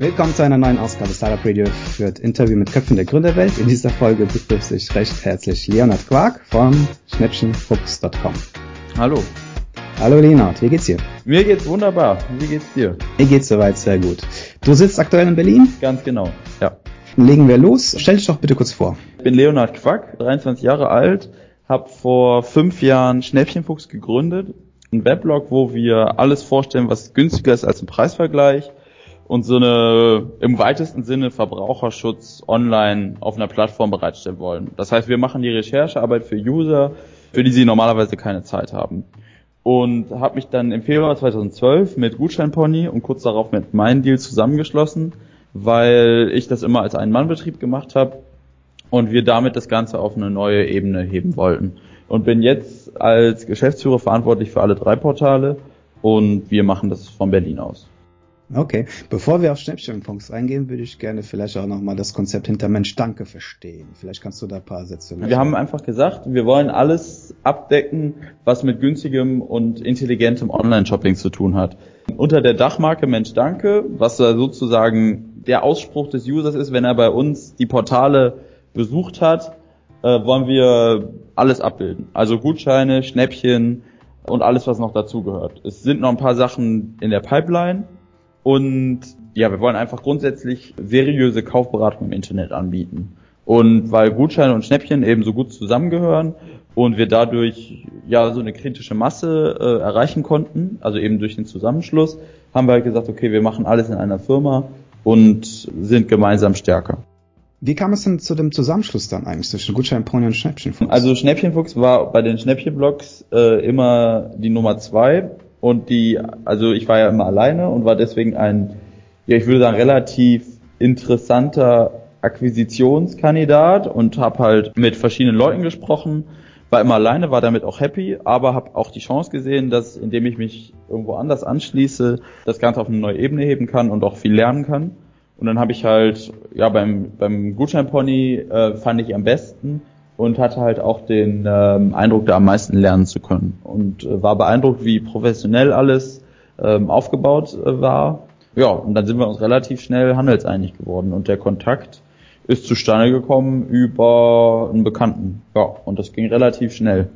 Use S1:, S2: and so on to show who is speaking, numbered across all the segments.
S1: Willkommen zu einer neuen Ausgabe Startup Radio führt Interview mit Köpfen der Gründerwelt. In dieser Folge begrüße ich recht herzlich Leonard Quark von schnäppchenfuchs.com.
S2: Hallo.
S1: Hallo Leonard, wie geht's dir?
S2: Mir geht's wunderbar. Wie geht's dir?
S1: Mir geht's soweit sehr gut. Du sitzt aktuell in Berlin?
S2: Ganz genau, ja.
S1: Legen wir los. Stell dich doch bitte kurz vor.
S2: Ich bin Leonard Quack, 23 Jahre alt, habe vor fünf Jahren Schnäppchenfuchs gegründet. Ein Weblog, wo wir alles vorstellen, was günstiger ist als ein Preisvergleich und so eine im weitesten Sinne Verbraucherschutz online auf einer Plattform bereitstellen wollen. Das heißt, wir machen die Recherchearbeit für User, für die sie normalerweise keine Zeit haben. Und habe mich dann im Februar 2012 mit Gutscheinpony und kurz darauf mit MindDeal zusammengeschlossen, weil ich das immer als Ein-Mann-Betrieb gemacht habe und wir damit das Ganze auf eine neue Ebene heben wollten. Und bin jetzt als Geschäftsführer verantwortlich für alle drei Portale und wir machen das von Berlin aus.
S1: Okay, bevor wir auf Schnäppchenfunks eingehen, würde ich gerne vielleicht auch nochmal das Konzept hinter Mensch Danke verstehen. Vielleicht kannst du da ein paar Sätze
S2: lösen. Wir haben einfach gesagt, wir wollen alles abdecken, was mit günstigem und intelligentem Online-Shopping zu tun hat. Unter der Dachmarke Mensch Danke, was sozusagen der Ausspruch des Users ist, wenn er bei uns die Portale besucht hat, äh, wollen wir alles abbilden. Also Gutscheine, Schnäppchen und alles, was noch dazugehört. Es sind noch ein paar Sachen in der Pipeline und ja, wir wollen einfach grundsätzlich seriöse Kaufberatung im Internet anbieten. Und weil Gutscheine und Schnäppchen eben so gut zusammengehören und wir dadurch ja so eine kritische Masse äh, erreichen konnten, also eben durch den Zusammenschluss, haben wir halt gesagt, okay, wir machen alles in einer Firma und sind gemeinsam stärker.
S1: Wie kam es denn zu dem Zusammenschluss dann eigentlich zwischen Gutscheinpony und Schnäppchenfuchs?
S2: Also Schnäppchenfuchs war bei den Schnäppchenblogs äh, immer die Nummer zwei und die, also ich war ja immer alleine und war deswegen ein, ja ich würde sagen, relativ interessanter Akquisitionskandidat und habe halt mit verschiedenen Leuten gesprochen, war immer alleine, war damit auch happy, aber habe auch die Chance gesehen, dass indem ich mich irgendwo anders anschließe, das Ganze auf eine neue Ebene heben kann und auch viel lernen kann. Und dann habe ich halt, ja, beim, beim Gutscheinpony äh, fand ich am besten, und hatte halt auch den ähm, Eindruck, da am meisten lernen zu können. Und äh, war beeindruckt, wie professionell alles ähm, aufgebaut äh, war. Ja, und dann sind wir uns relativ schnell handelseinig geworden und der Kontakt ist zustande gekommen über einen Bekannten. Ja, und das ging relativ schnell.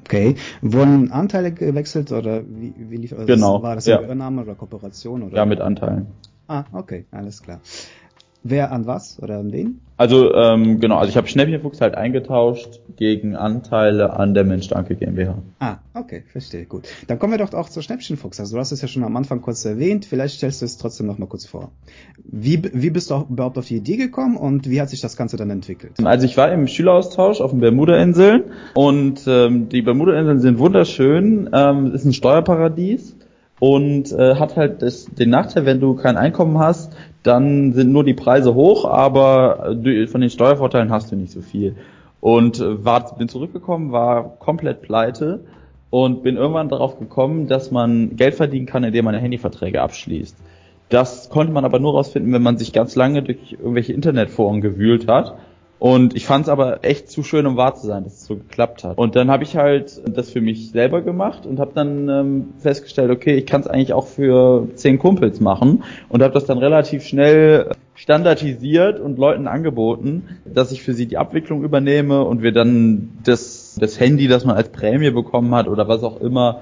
S1: Okay. Wurden Anteile gewechselt oder wie, wie lief
S2: das? Genau.
S1: War das eine ja. Übernahme oder Kooperation? Oder?
S2: Ja, mit Anteilen.
S1: Ah, okay, alles klar. Wer an was oder an wen?
S2: Also ähm, genau, also ich habe Schnäppchenfuchs halt eingetauscht gegen Anteile an der Mensch Danke GmbH.
S1: Ah, okay, verstehe, gut. Dann kommen wir doch auch zu Schnäppchenfuchs. Also du hast es ja schon am Anfang kurz erwähnt, vielleicht stellst du es trotzdem noch mal kurz vor. Wie, wie bist du überhaupt auf die Idee gekommen und wie hat sich das Ganze dann entwickelt?
S2: Also ich war im Schüleraustausch auf den Bermuda-Inseln und ähm, die Bermuda-Inseln sind wunderschön, ähm, ist ein Steuerparadies und äh, hat halt das, den Nachteil, wenn du kein Einkommen hast, dann sind nur die Preise hoch, aber von den Steuervorteilen hast du nicht so viel. Und äh, war, bin zurückgekommen, war komplett pleite und bin irgendwann darauf gekommen, dass man Geld verdienen kann, indem man Handyverträge abschließt. Das konnte man aber nur rausfinden, wenn man sich ganz lange durch irgendwelche Internetforen gewühlt hat und ich fand es aber echt zu schön, um wahr zu sein, dass es so geklappt hat. Und dann habe ich halt das für mich selber gemacht und habe dann ähm, festgestellt, okay, ich kann es eigentlich auch für zehn Kumpels machen und habe das dann relativ schnell standardisiert und Leuten angeboten, dass ich für sie die Abwicklung übernehme und wir dann das, das Handy, das man als Prämie bekommen hat oder was auch immer,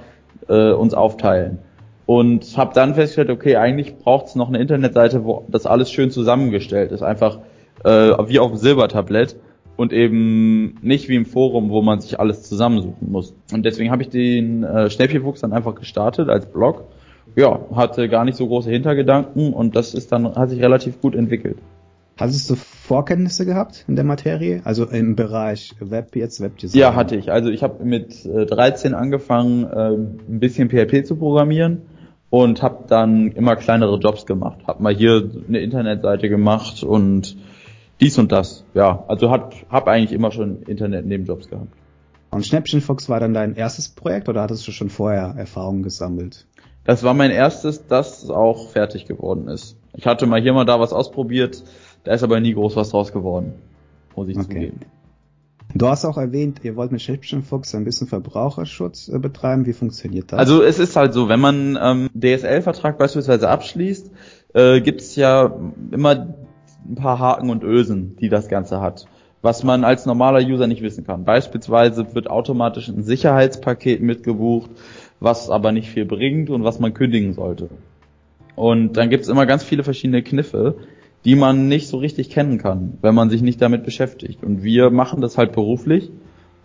S2: äh, uns aufteilen. Und habe dann festgestellt, okay, eigentlich braucht es noch eine Internetseite, wo das alles schön zusammengestellt ist. Einfach äh, wie auf dem Silbertablett und eben nicht wie im Forum, wo man sich alles zusammensuchen muss. Und deswegen habe ich den äh, Schnäppchenfuchs dann einfach gestartet als Blog. Ja, hatte gar nicht so große Hintergedanken und das ist dann hat sich relativ gut entwickelt.
S1: Hattest du Vorkenntnisse gehabt in der Materie? Also im Bereich Web jetzt, Webdesign?
S2: Ja, hatte ich. Also ich habe mit äh, 13 angefangen, äh, ein bisschen PHP zu programmieren und habe dann immer kleinere Jobs gemacht. Hab mal hier eine Internetseite gemacht und dies und das. Ja, also hat, hab eigentlich immer schon Internet-Nebenjobs gehabt.
S1: Und Schnäppchenfuchs war dann dein erstes Projekt oder hattest du schon vorher Erfahrungen gesammelt?
S2: Das war mein erstes, das auch fertig geworden ist. Ich hatte mal hier mal da was ausprobiert, da ist aber nie groß was draus geworden, muss ich okay. zugeben.
S1: Du hast auch erwähnt, ihr wollt mit Schnäppchenfuchs ein bisschen Verbraucherschutz äh, betreiben. Wie funktioniert das?
S2: Also es ist halt so, wenn man ähm, DSL-Vertrag beispielsweise abschließt, äh, gibt es ja immer ein paar Haken und Ösen, die das Ganze hat. Was man als normaler User nicht wissen kann. Beispielsweise wird automatisch ein Sicherheitspaket mitgebucht, was aber nicht viel bringt und was man kündigen sollte. Und dann gibt es immer ganz viele verschiedene Kniffe, die man nicht so richtig kennen kann, wenn man sich nicht damit beschäftigt. Und wir machen das halt beruflich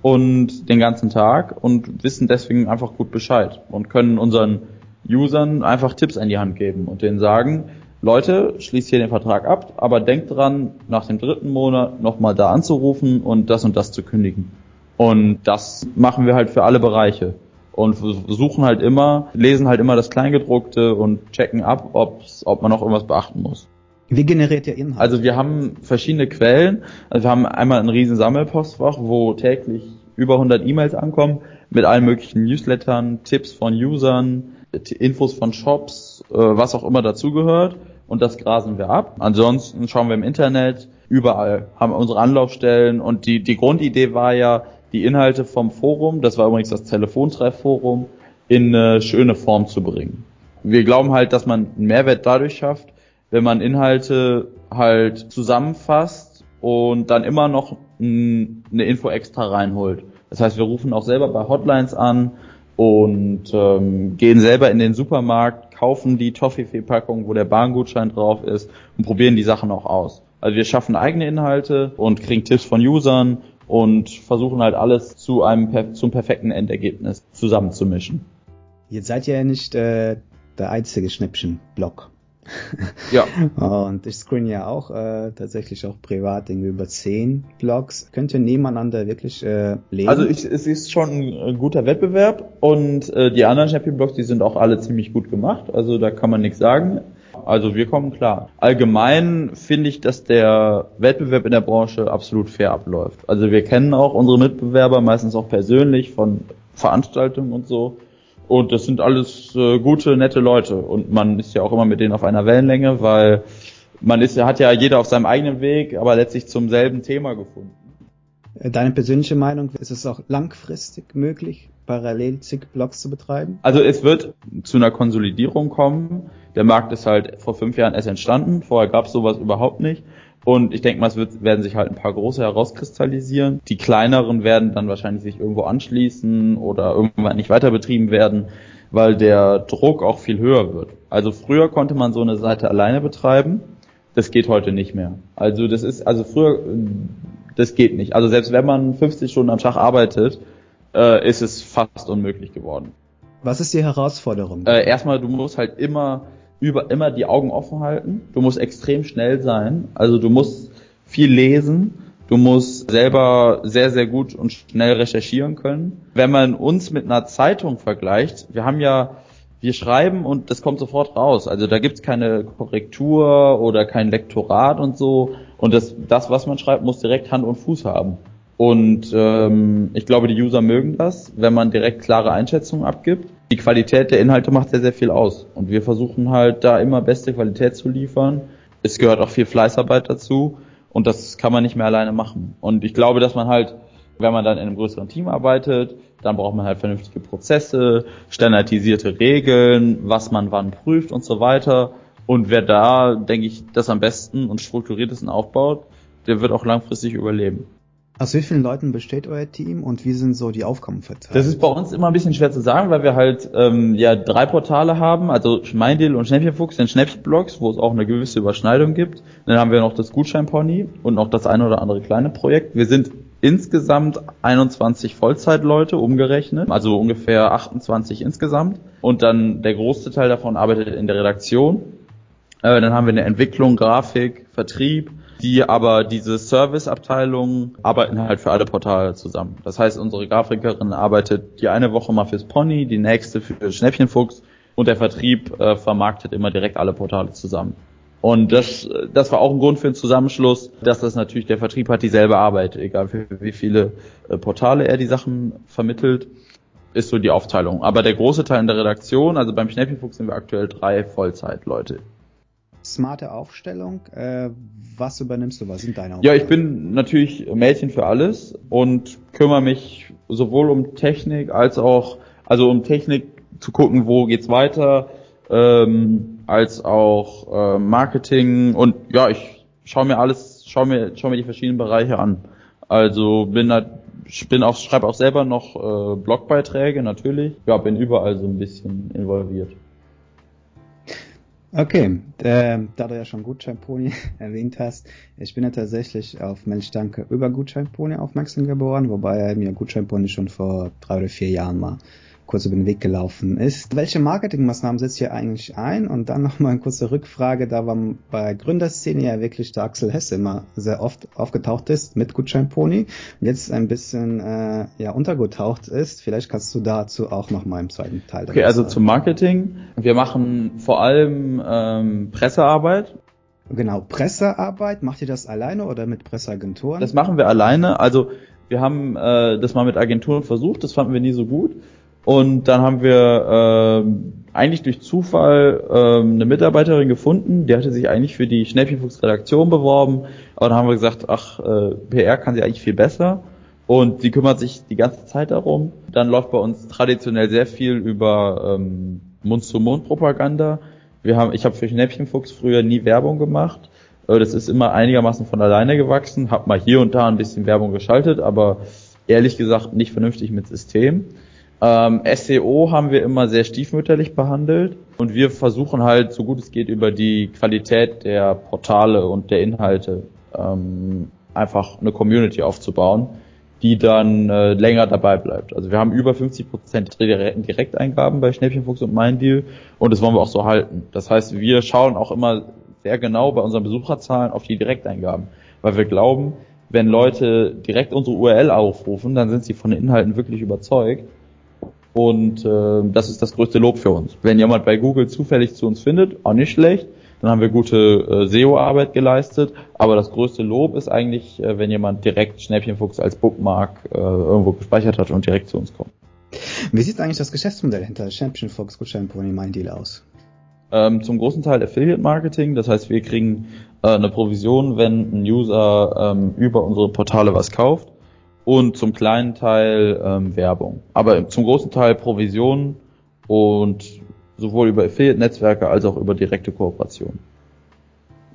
S2: und den ganzen Tag und wissen deswegen einfach gut Bescheid und können unseren Usern einfach Tipps an die Hand geben und denen sagen, Leute, schließt hier den Vertrag ab, aber denkt dran, nach dem dritten Monat nochmal da anzurufen und das und das zu kündigen. Und das machen wir halt für alle Bereiche und suchen halt immer, lesen halt immer das Kleingedruckte und checken ab, ob's, ob man noch irgendwas beachten muss.
S1: Wie generiert ihr Inhalt?
S2: Also wir haben verschiedene Quellen. Also wir haben einmal ein riesen Sammelpostfach, wo täglich über 100 E-Mails ankommen mit allen möglichen Newslettern, Tipps von Usern, Infos von Shops, äh, was auch immer dazugehört. Und das grasen wir ab. Ansonsten schauen wir im Internet, überall haben wir unsere Anlaufstellen. Und die, die Grundidee war ja, die Inhalte vom Forum, das war übrigens das Telefontreffforum, in eine schöne Form zu bringen. Wir glauben halt, dass man einen Mehrwert dadurch schafft, wenn man Inhalte halt zusammenfasst und dann immer noch eine Info extra reinholt. Das heißt, wir rufen auch selber bei Hotlines an und ähm, gehen selber in den Supermarkt, kaufen die Toffifee-Packung, wo der Bahngutschein drauf ist und probieren die Sachen auch aus. Also wir schaffen eigene Inhalte und kriegen Tipps von Usern und versuchen halt alles zu einem zum perfekten Endergebnis zusammenzumischen.
S1: Jetzt seid ihr ja nicht äh, der einzige Schnäppchen-Blog.
S2: Ja.
S1: Und ich screen ja auch äh, tatsächlich auch privat irgendwie über zehn Blogs. Könnt ihr nebeneinander wirklich äh, lesen?
S2: Also ich, es ist schon ein guter Wettbewerb und äh, die anderen Champion-Blogs, die sind auch alle ziemlich gut gemacht. Also da kann man nichts sagen. Also wir kommen klar. Allgemein finde ich, dass der Wettbewerb in der Branche absolut fair abläuft. Also wir kennen auch unsere Mitbewerber meistens auch persönlich von Veranstaltungen und so. Und das sind alles äh, gute, nette Leute. Und man ist ja auch immer mit denen auf einer Wellenlänge, weil man ist ja, hat ja jeder auf seinem eigenen Weg, aber letztlich zum selben Thema gefunden.
S1: Deine persönliche Meinung, ist es auch langfristig möglich, parallel zig Blogs zu betreiben?
S2: Also es wird zu einer Konsolidierung kommen. Der Markt ist halt vor fünf Jahren erst entstanden. Vorher gab es sowas überhaupt nicht. Und ich denke mal, es wird, werden sich halt ein paar große herauskristallisieren. Die kleineren werden dann wahrscheinlich sich irgendwo anschließen oder irgendwann nicht weiter betrieben werden, weil der Druck auch viel höher wird. Also früher konnte man so eine Seite alleine betreiben. Das geht heute nicht mehr. Also das ist, also früher, das geht nicht. Also selbst wenn man 50 Stunden am Tag arbeitet, äh, ist es fast unmöglich geworden.
S1: Was ist die Herausforderung?
S2: Äh, erstmal, du musst halt immer über immer die Augen offen halten. Du musst extrem schnell sein. Also du musst viel lesen. Du musst selber sehr, sehr gut und schnell recherchieren können. Wenn man uns mit einer Zeitung vergleicht, wir haben ja, wir schreiben und das kommt sofort raus. Also da gibt's keine Korrektur oder kein Lektorat und so. Und das, das, was man schreibt, muss direkt Hand und Fuß haben. Und ähm, ich glaube, die User mögen das, wenn man direkt klare Einschätzungen abgibt die Qualität der Inhalte macht sehr, sehr viel aus. Und wir versuchen halt da immer beste Qualität zu liefern. Es gehört auch viel Fleißarbeit dazu. Und das kann man nicht mehr alleine machen. Und ich glaube, dass man halt, wenn man dann in einem größeren Team arbeitet, dann braucht man halt vernünftige Prozesse, standardisierte Regeln, was man wann prüft und so weiter. Und wer da, denke ich, das am besten und strukturiertesten aufbaut, der wird auch langfristig überleben.
S1: Aus wie vielen Leuten besteht euer Team und wie sind so die Aufgaben verteilt?
S2: Das ist bei uns immer ein bisschen schwer zu sagen, weil wir halt ähm, ja drei Portale haben, also Schmeindeal und Schnäppchenfuchs, den Schnäppchenblogs, wo es auch eine gewisse Überschneidung gibt. Dann haben wir noch das Gutscheinpony und noch das eine oder andere kleine Projekt. Wir sind insgesamt 21 Vollzeitleute umgerechnet, also ungefähr 28 insgesamt. Und dann der größte Teil davon arbeitet in der Redaktion. Äh, dann haben wir eine Entwicklung, Grafik, Vertrieb, die aber diese Serviceabteilungen arbeiten halt für alle Portale zusammen. Das heißt, unsere Grafikerin arbeitet die eine Woche mal fürs Pony, die nächste für Schnäppchenfuchs und der Vertrieb äh, vermarktet immer direkt alle Portale zusammen. Und das, das war auch ein Grund für den Zusammenschluss, dass das natürlich der Vertrieb hat dieselbe Arbeit, egal für wie viele äh, Portale er die Sachen vermittelt, ist so die Aufteilung. Aber der große Teil in der Redaktion, also beim Schnäppchenfuchs sind wir aktuell drei Vollzeitleute
S1: smarte Aufstellung. Äh, was übernimmst du? Was sind deine
S2: Aufgaben? Ja, ich bin natürlich Mädchen für alles und kümmere mich sowohl um Technik als auch, also um Technik zu gucken, wo geht's weiter, ähm, als auch äh, Marketing und ja, ich schaue mir alles, schaue mir, schau mir die verschiedenen Bereiche an. Also bin da, bin auch, schreibe auch selber noch äh, Blogbeiträge natürlich. Ja, bin überall so ein bisschen involviert.
S1: Okay, äh, da du ja schon Gutscheinpony erwähnt hast, ich bin ja tatsächlich auf Mensch Danke über Gutscheinpony aufmerksam geworden, wobei mir Gutscheinpony schon vor drei oder vier Jahren mal kurz über den Weg gelaufen ist. Welche Marketingmaßnahmen setzt ihr eigentlich ein? Und dann nochmal eine kurze Rückfrage, da war bei Gründerszene ja wirklich der Axel Hesse immer sehr oft aufgetaucht ist mit Gutscheinpony und jetzt ein bisschen äh, ja untergetaucht ist. Vielleicht kannst du dazu auch nochmal im zweiten Teil.
S2: Okay, also sagen. zum Marketing. Wir machen vor allem ähm, Pressearbeit.
S1: Genau, Pressearbeit. Macht ihr das alleine oder mit Presseagenturen?
S2: Das machen wir alleine. Also wir haben äh, das mal mit Agenturen versucht, das fanden wir nie so gut. Und dann haben wir äh, eigentlich durch Zufall äh, eine Mitarbeiterin gefunden, die hatte sich eigentlich für die Schnäppchenfuchs Redaktion beworben, aber dann haben wir gesagt, ach, äh, PR kann sie eigentlich viel besser und sie kümmert sich die ganze Zeit darum. Dann läuft bei uns traditionell sehr viel über ähm, Mund-zu-Mund-Propaganda. Wir haben, ich habe für Schnäppchenfuchs früher nie Werbung gemacht. Äh, das ist immer einigermaßen von alleine gewachsen. Hab mal hier und da ein bisschen Werbung geschaltet, aber ehrlich gesagt nicht vernünftig mit System. Ähm, SEO haben wir immer sehr stiefmütterlich behandelt und wir versuchen halt, so gut es geht, über die Qualität der Portale und der Inhalte ähm, einfach eine Community aufzubauen, die dann äh, länger dabei bleibt. Also wir haben über 50 Prozent Direkteingaben bei Schnäppchenfuchs und MeinDeal und das wollen wir auch so halten. Das heißt, wir schauen auch immer sehr genau bei unseren Besucherzahlen auf die Direkteingaben, weil wir glauben, wenn Leute direkt unsere URL aufrufen, dann sind sie von den Inhalten wirklich überzeugt und äh, das ist das größte Lob für uns. Wenn jemand bei Google zufällig zu uns findet, auch nicht schlecht, dann haben wir gute äh, SEO-Arbeit geleistet. Aber das größte Lob ist eigentlich, äh, wenn jemand direkt Schnäppchenfuchs als Bookmark äh, irgendwo gespeichert hat und direkt zu uns kommt.
S1: Wie sieht eigentlich das Geschäftsmodell hinter Schnäppchenfuchs Gutscheinpony Mein Deal aus?
S2: Ähm, zum großen Teil Affiliate Marketing, das heißt, wir kriegen äh, eine Provision, wenn ein User ähm, über unsere Portale was kauft und zum kleinen Teil ähm, Werbung. Aber zum großen Teil Provision und sowohl über Affiliate-Netzwerke als auch über direkte Kooperation.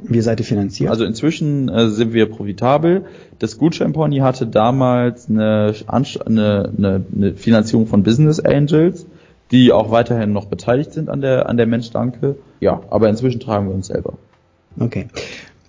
S1: Wie seid ihr finanziert?
S2: Also inzwischen äh, sind wir profitabel. Das Gutscheinpony hatte damals eine, eine, eine, eine Finanzierung von Business Angels, die auch weiterhin noch beteiligt sind an der, an der Mensch Danke. Ja, aber inzwischen tragen wir uns selber.
S1: Okay.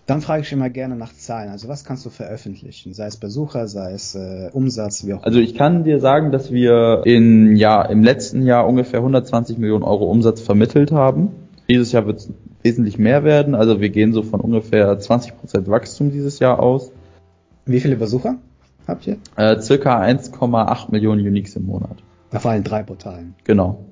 S1: Dann frage ich immer gerne nach Zahlen. Also was kannst du veröffentlichen? Sei es Besucher, sei es äh, Umsatz, wie auch
S2: Also ich kann dir sagen, dass wir in, ja, im letzten Jahr ungefähr 120 Millionen Euro Umsatz vermittelt haben. Dieses Jahr wird es wesentlich mehr werden. Also wir gehen so von ungefähr 20 Prozent Wachstum dieses Jahr aus.
S1: Wie viele Besucher habt ihr?
S2: Äh, circa 1,8 Millionen Uniques im Monat.
S1: Auf allen drei Portalen.
S2: Genau.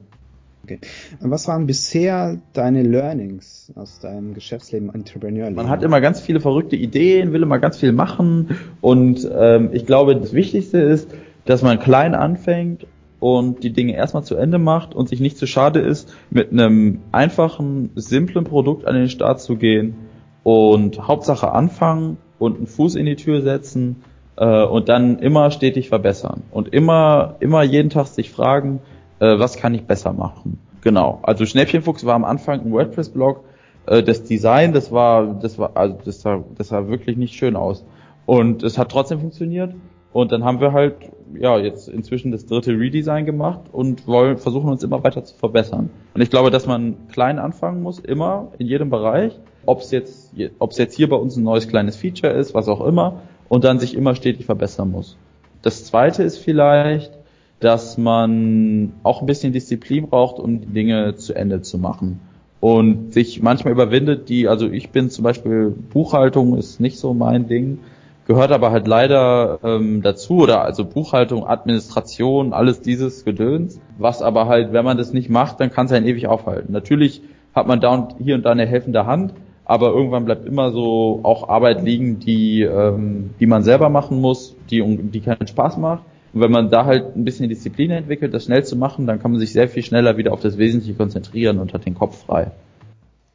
S1: Okay. Was waren bisher deine Learnings aus deinem Geschäftsleben, Entrepreneurleben?
S2: Man hat immer ganz viele verrückte Ideen, will immer ganz viel machen und ähm, ich glaube, das Wichtigste ist, dass man klein anfängt und die Dinge erstmal zu Ende macht und sich nicht zu schade ist, mit einem einfachen, simplen Produkt an den Start zu gehen und Hauptsache anfangen und einen Fuß in die Tür setzen äh, und dann immer stetig verbessern und immer, immer jeden Tag sich fragen, äh, was kann ich besser machen. Genau. Also Schnäppchenfuchs war am Anfang ein WordPress-Blog. Äh, das Design, das war, das war, also das sah, das sah wirklich nicht schön aus. Und es hat trotzdem funktioniert. Und dann haben wir halt, ja, jetzt inzwischen das dritte Redesign gemacht und wollen, versuchen uns immer weiter zu verbessern. Und ich glaube, dass man klein anfangen muss, immer, in jedem Bereich. Ob es jetzt, ob es jetzt hier bei uns ein neues kleines Feature ist, was auch immer, und dann sich immer stetig verbessern muss. Das zweite ist vielleicht, dass man auch ein bisschen Disziplin braucht, um die Dinge zu Ende zu machen. Und sich manchmal überwindet, die, also ich bin zum Beispiel, Buchhaltung ist nicht so mein Ding, gehört aber halt leider ähm, dazu, oder also Buchhaltung, Administration, alles dieses Gedöns, was aber halt, wenn man das nicht macht, dann kann es einen ewig aufhalten. Natürlich hat man da und hier und da eine helfende Hand, aber irgendwann bleibt immer so auch Arbeit liegen, die, ähm, die man selber machen muss, die, die keinen Spaß macht und wenn man da halt ein bisschen Disziplin entwickelt, das schnell zu machen, dann kann man sich sehr viel schneller wieder auf das Wesentliche konzentrieren und hat den Kopf frei.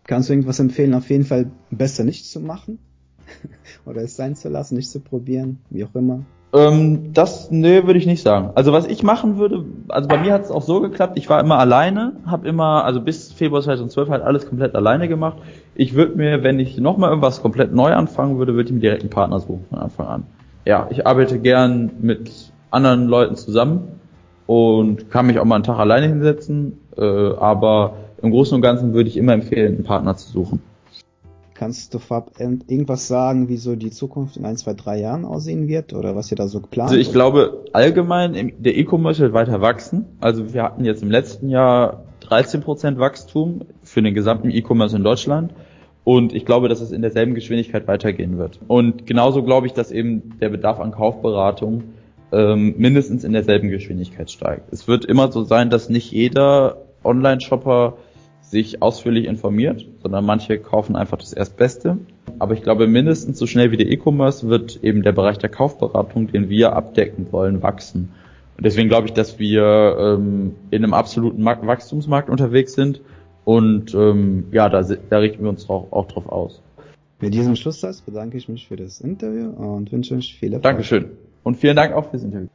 S1: Kannst du irgendwas empfehlen, auf jeden Fall besser nicht zu machen? Oder es sein zu lassen, nicht zu probieren, wie auch immer?
S2: Ähm, das, nee, würde ich nicht sagen. Also was ich machen würde, also bei mir hat es auch so geklappt, ich war immer alleine, habe immer, also bis Februar 2012 halt alles komplett alleine gemacht. Ich würde mir, wenn ich nochmal irgendwas komplett neu anfangen würde, würde ich mir direkt einen Partner suchen von Anfang an. Ja, ich arbeite gern mit anderen Leuten zusammen und kann mich auch mal einen Tag alleine hinsetzen, äh, aber im Großen und Ganzen würde ich immer empfehlen, einen Partner zu suchen.
S1: Kannst du vorab irgendwas sagen, wie so die Zukunft in ein, zwei, drei Jahren aussehen wird oder was ihr da so geplant?
S2: Also ich glaube allgemein, der E-Commerce wird weiter wachsen. Also wir hatten jetzt im letzten Jahr 13% Wachstum für den gesamten E-Commerce in Deutschland. Und ich glaube, dass es in derselben Geschwindigkeit weitergehen wird. Und genauso glaube ich, dass eben der Bedarf an Kaufberatung ähm, mindestens in derselben Geschwindigkeit steigt. Es wird immer so sein, dass nicht jeder Online-Shopper sich ausführlich informiert, sondern manche kaufen einfach das Erstbeste. Aber ich glaube, mindestens so schnell wie der E-Commerce wird eben der Bereich der Kaufberatung, den wir abdecken wollen, wachsen. Und deswegen glaube ich, dass wir ähm, in einem absoluten Wachstumsmarkt unterwegs sind. Und ähm, ja, da, da richten wir uns auch, auch drauf aus.
S1: Mit diesem Schlusssatz bedanke ich mich für das Interview und wünsche euch viel Erfolg.
S2: Dankeschön. Und vielen Dank auch fürs Interview.